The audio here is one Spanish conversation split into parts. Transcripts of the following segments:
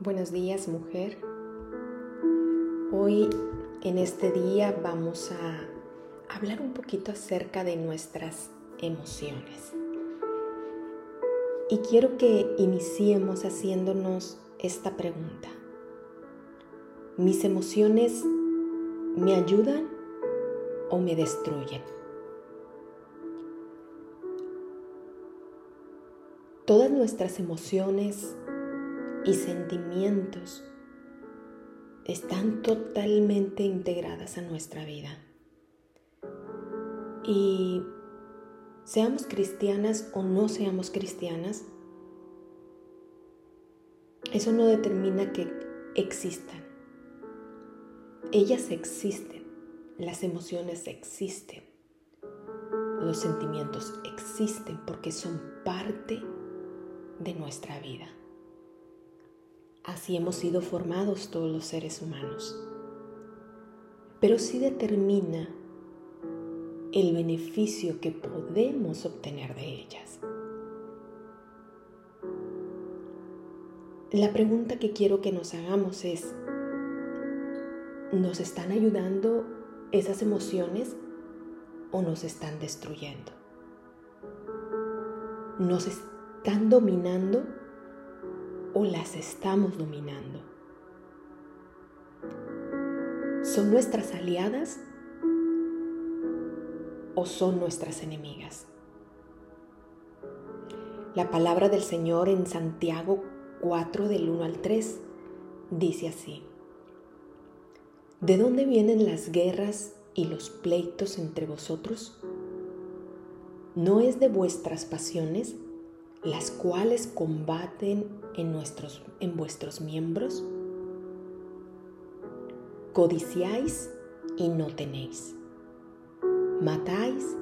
Buenos días mujer. Hoy en este día vamos a hablar un poquito acerca de nuestras emociones. Y quiero que iniciemos haciéndonos esta pregunta. ¿Mis emociones me ayudan o me destruyen? Todas nuestras emociones y sentimientos están totalmente integradas a nuestra vida. Y seamos cristianas o no seamos cristianas, eso no determina que existan. Ellas existen, las emociones existen, los sentimientos existen porque son parte de nuestra vida. Así hemos sido formados todos los seres humanos. Pero sí determina el beneficio que podemos obtener de ellas. La pregunta que quiero que nos hagamos es, ¿nos están ayudando esas emociones o nos están destruyendo? ¿Nos están dominando o las estamos dominando? ¿Son nuestras aliadas o son nuestras enemigas? La palabra del Señor en Santiago 4 del 1 al 3 dice así. ¿De dónde vienen las guerras y los pleitos entre vosotros? ¿No es de vuestras pasiones las cuales combaten en, vuestros miembros? Codiciáis y no tenéis. Matáis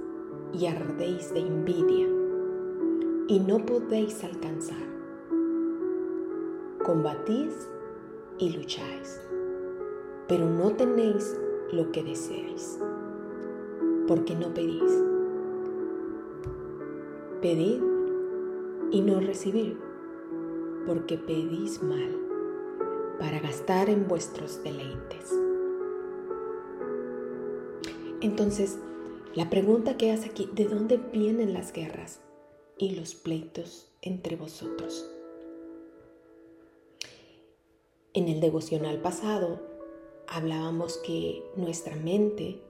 y ardéis de envidia y no podéis alcanzar. Combatís y lucháis, pero no tenéis lo que deseáis, porque no pedís. Pedid y no recibir, porque pedís mal para gastar en vuestros deleites. Entonces, la pregunta que hace aquí, ¿de dónde vienen las guerras y los pleitos entre vosotros? En el devocional pasado hablábamos que nuestra mente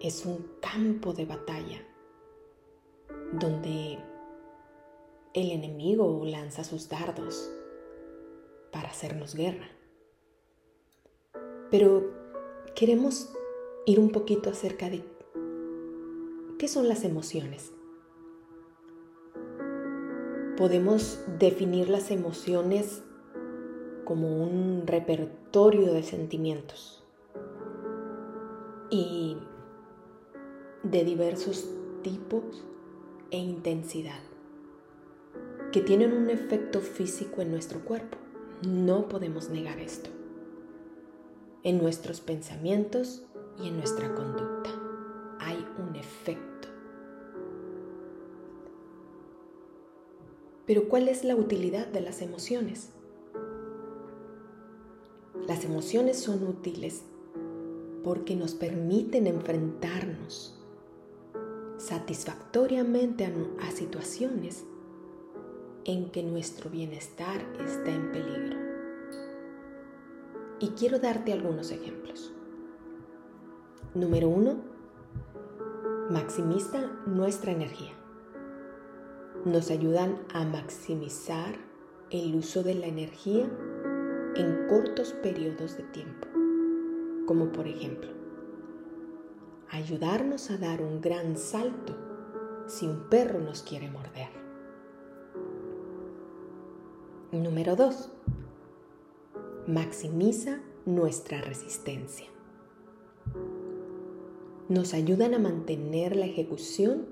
es un campo de batalla donde el enemigo lanza sus dardos para hacernos guerra. Pero queremos ir un poquito acerca de qué son las emociones. Podemos definir las emociones como un repertorio de sentimientos y de diversos tipos e intensidad que tienen un efecto físico en nuestro cuerpo. No podemos negar esto. En nuestros pensamientos y en nuestra conducta hay un efecto. Pero ¿cuál es la utilidad de las emociones? Las emociones son útiles porque nos permiten enfrentarnos satisfactoriamente a, situaciones en que nuestro bienestar está en peligro. Y quiero darte algunos ejemplos. Número uno, maximiza nuestra energía. Nos ayudan a maximizar el uso de la energía en cortos periodos de tiempo, como por ejemplo, ayudarnos a dar un gran salto si un perro nos quiere morder. Número 2. Maximiza nuestra resistencia. Nos ayudan a mantener la ejecución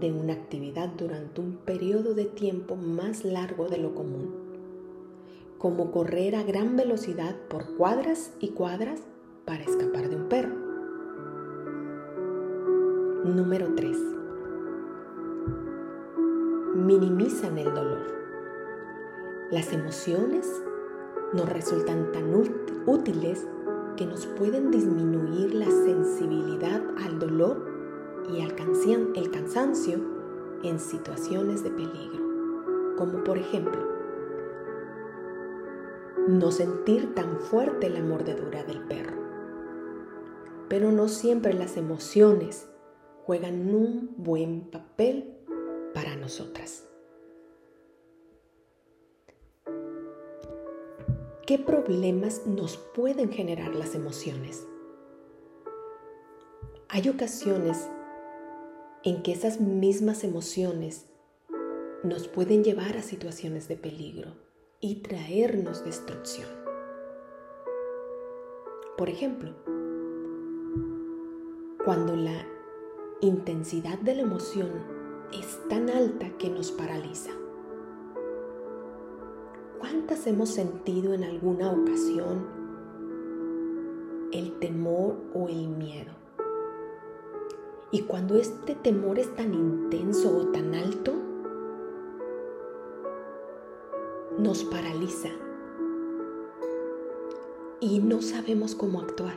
de una actividad durante un periodo de tiempo más largo de lo común, como correr a gran velocidad por cuadras y cuadras para escapar de un perro. Número 3. Minimizan el dolor. Las emociones nos resultan tan útiles que nos pueden disminuir la sensibilidad al dolor y al el cansancio en situaciones de peligro, como por ejemplo, no sentir tan fuerte la mordedura del perro. Pero no siempre las emociones juegan un buen papel para nosotras. ¿Qué problemas nos pueden generar las emociones? Hay ocasiones en que esas mismas emociones nos pueden llevar a situaciones de peligro y traernos destrucción. Por ejemplo, cuando la intensidad de la emoción es tan alta que nos paraliza. ¿Cuántas hemos sentido en alguna ocasión el temor o el miedo? Y cuando este temor es tan intenso o tan alto, nos paraliza y no sabemos cómo actuar.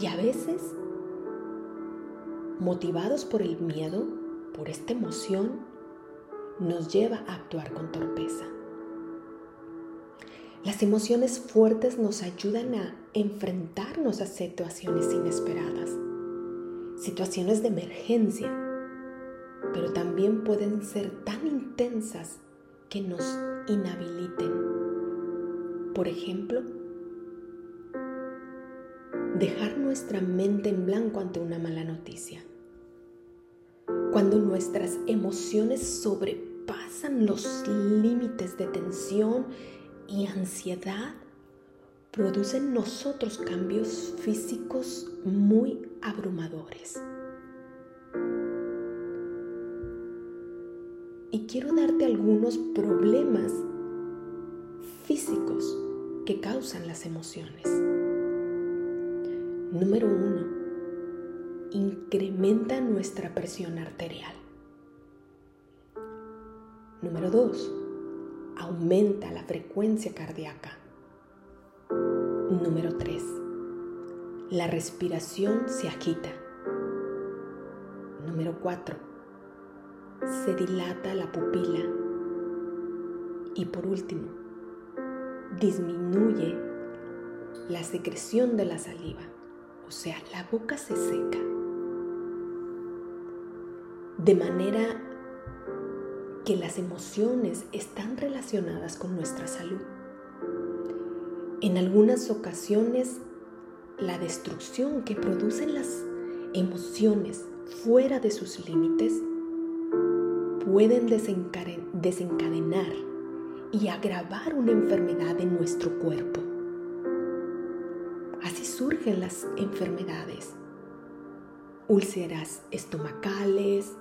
Y a veces, motivados por el miedo, por esta emoción, nos lleva a actuar con torpeza. Las emociones fuertes nos ayudan a enfrentarnos a situaciones inesperadas, situaciones de emergencia, pero también pueden ser tan intensas que nos inhabiliten. Por ejemplo, dejar nuestra mente en blanco ante una mala noticia. Cuando nuestras emociones sobrepasan los límites de tensión y ansiedad, producen nosotros cambios físicos muy abrumadores. Y quiero darte algunos problemas físicos que causan las emociones. Número uno, incrementa nuestra presión arterial. Número 2. Aumenta la frecuencia cardíaca. Número 3. La respiración se agita. Número 4. Se dilata la pupila. Y por último, disminuye la secreción de la saliva, o sea, la boca se seca de manera que las emociones están relacionadas con nuestra salud. En algunas ocasiones, la destrucción que producen las emociones fuera de sus límites pueden desencadenar y agravar una enfermedad en nuestro cuerpo. Así surgen las enfermedades, úlceras estomacales,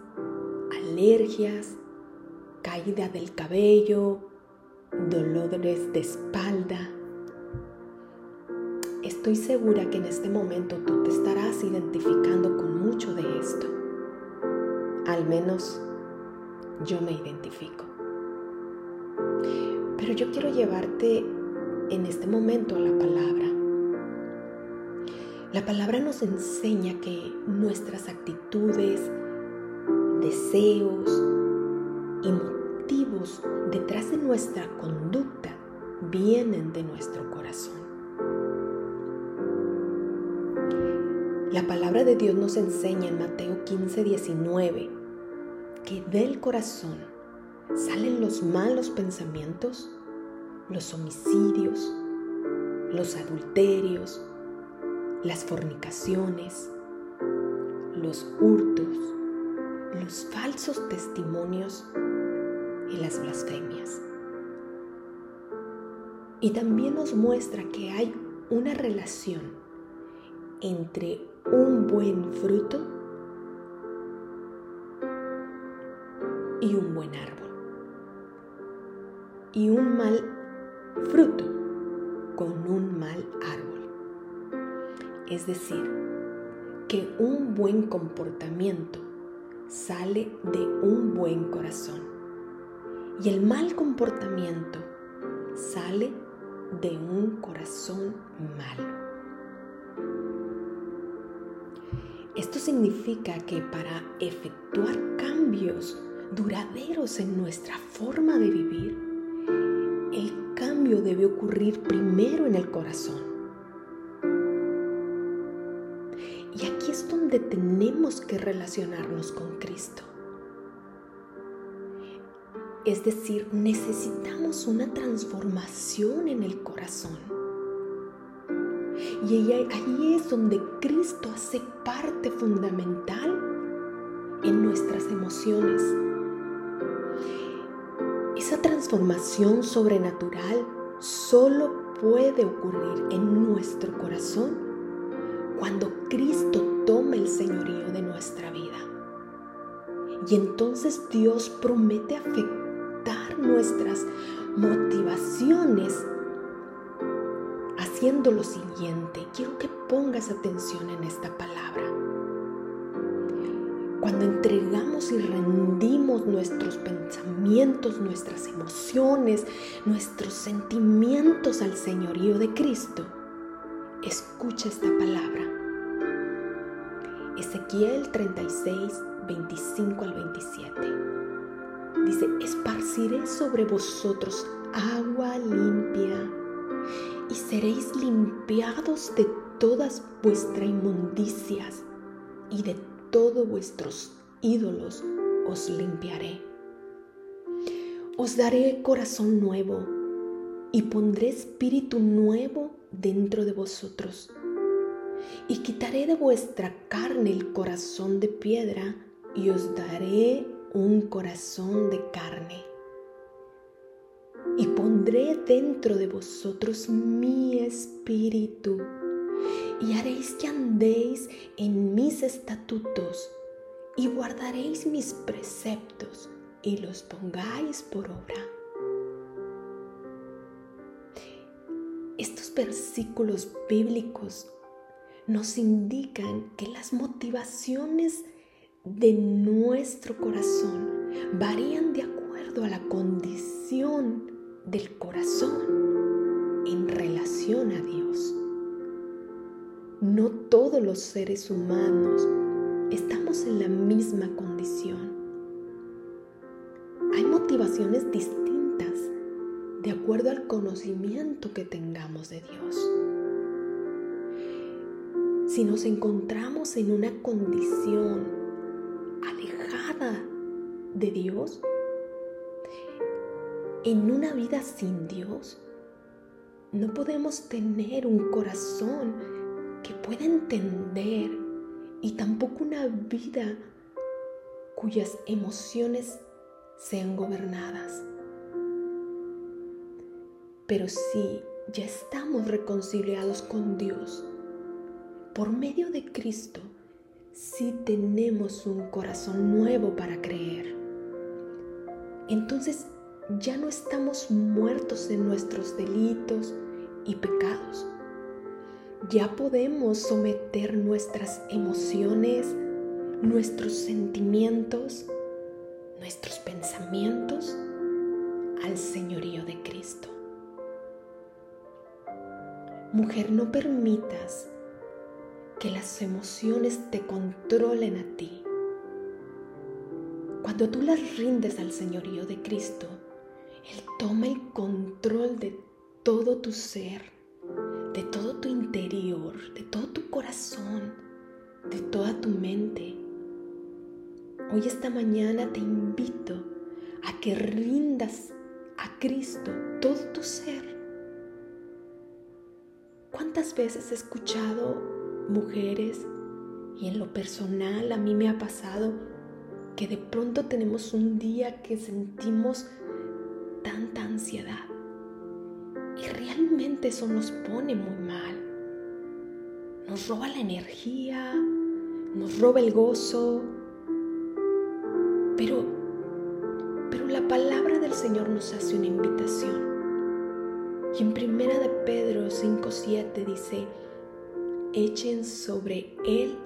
alergias, caída del cabello, dolores de espalda. Estoy segura que en este momento tú te estarás identificando con mucho de esto. Al menos yo me identifico. Pero yo quiero llevarte en este momento a la palabra. La palabra nos enseña que nuestras actitudes, deseos y motivos detrás de nuestra conducta vienen de nuestro corazón. La palabra de Dios nos enseña en Mateo 15, 19 que del corazón salen los malos pensamientos, los homicidios, los adulterios, las fornicaciones, los hurtos, los falsos testimonios y las blasfemias. Y también nos muestra que hay una relación entre un buen fruto y un buen árbol. Y un mal fruto con un mal árbol. Es decir, que un buen comportamiento sale de un buen corazón. Y el mal comportamiento sale de un corazón malo. Esto significa que para efectuar cambios duraderos en nuestra forma de vivir, el cambio debe ocurrir primero en el corazón. Tenemos que relacionarnos con Cristo. Es decir, necesitamos una transformación en el corazón. Y ahí es donde Cristo hace parte fundamental en nuestras emociones. Esa transformación sobrenatural solo puede ocurrir en nuestro corazón cuando Cristo señorío de nuestra vida. Y entonces Dios promete afectar nuestras motivaciones haciendo lo siguiente. Quiero que pongas atención en esta palabra. Cuando entregamos y rendimos nuestros pensamientos, nuestras emociones, nuestros sentimientos al señorío de Cristo, escucha esta palabra. Ezequiel 36, 25 al 27. Dice, esparciré sobre vosotros agua limpia y seréis limpiados de todas vuestras inmundicias y de todos vuestros ídolos os limpiaré. Os daré corazón nuevo y pondré espíritu nuevo dentro de vosotros. Y quitaré de vuestra carne el corazón de piedra y os daré un corazón de carne. Y pondré dentro de vosotros mi espíritu, y haréis que andéis en mis estatutos, y guardaréis mis preceptos, y los pongáis por obra. Estos versículos bíblicos nos indican que las motivaciones de nuestro corazón varían de acuerdo a la condición del corazón en relación a Dios. No todos los seres humanos estamos en la misma condición. Hay motivaciones distintas de acuerdo al conocimiento que tengamos de Dios. Si nos encontramos en una condición de Dios, en una vida sin Dios, no podemos tener un corazón que pueda entender y tampoco una vida cuyas emociones sean gobernadas. Pero si ya estamos reconciliados con Dios por medio de Cristo, si tenemos un corazón nuevo para creer. Entonces ya no estamos muertos en nuestros delitos y pecados. Ya podemos someter nuestras emociones, nuestros sentimientos, nuestros pensamientos al señorío de Cristo. Mujer, no permitas que las emociones te controlen a ti. Cuando tú las rindes al señorío de Cristo, Él toma el control de todo tu ser, de todo tu interior, de todo tu corazón, de toda tu mente. Hoy esta mañana te invito a que rindas a Cristo todo tu ser. ¿Cuántas veces he escuchado mujeres y en lo personal a mí me ha pasado que de pronto tenemos un día que sentimos tanta ansiedad y realmente eso nos pone muy mal. Nos roba la energía, nos roba el gozo, pero, pero la palabra del Señor nos hace una invitación. Y en primera de Pedro 5.7 dice, echen sobre Él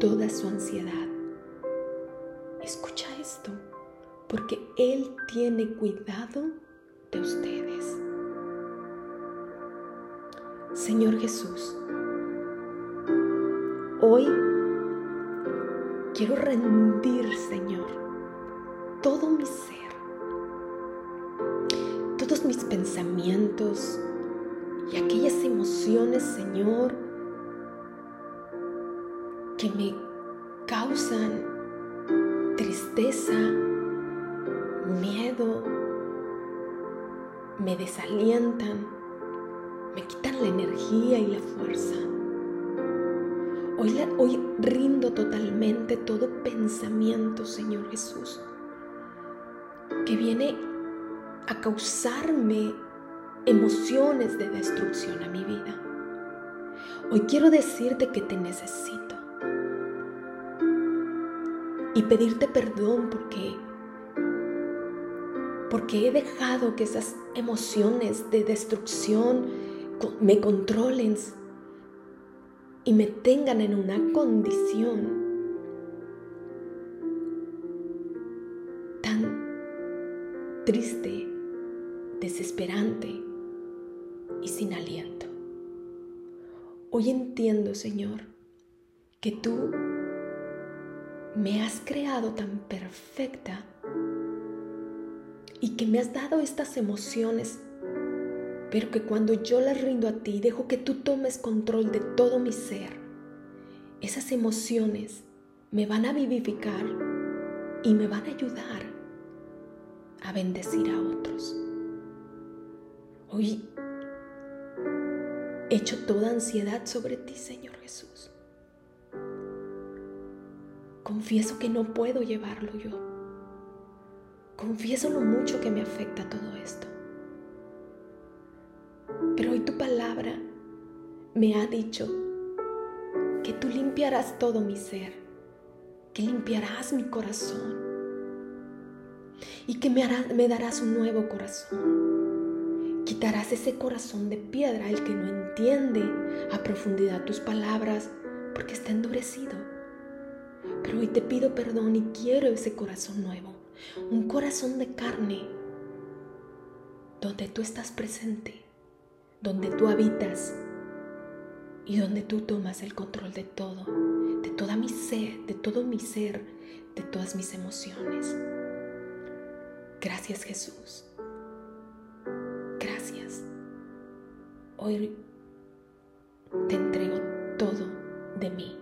toda su ansiedad. Escucha esto, porque Él tiene cuidado de ustedes. Señor Jesús, hoy quiero rendir, Señor, todo mi ser, todos mis pensamientos y aquellas emociones, Señor, que me causan tristeza, miedo, me desalientan, me quitan la energía y la fuerza. Hoy, hoy rindo totalmente todo pensamiento, Señor Jesús, que viene a causarme emociones de destrucción a mi vida. Hoy quiero decirte que te necesito y pedirte perdón porque porque he dejado que esas emociones de destrucción me controlen y me tengan en una condición tan triste, desesperante y sin aliento. Hoy entiendo, Señor, que tú me has creado tan perfecta y que me has dado estas emociones, pero que cuando yo las rindo a ti, dejo que tú tomes control de todo mi ser, esas emociones me van a vivificar y me van a ayudar a bendecir a otros. Hoy echo toda ansiedad sobre ti, Señor Jesús. Confieso que no puedo llevarlo yo Confieso lo mucho que me afecta todo esto. Pero hoy tu palabra me ha dicho que tú limpiarás todo mi ser, que limpiarás mi corazón y que me, darás un nuevo corazón. Quitarás ese corazón de piedra, el que no entiende a profundidad tus palabras porque está endurecido. Pero hoy te pido perdón y quiero ese corazón nuevo un corazón de carne donde tú estás presente, donde tú habitas y donde tú tomas el control de todo, de toda mi ser, de todo mi ser, de todas mis emociones. Gracias Jesús. Gracias. Hoy te entrego todo de mí.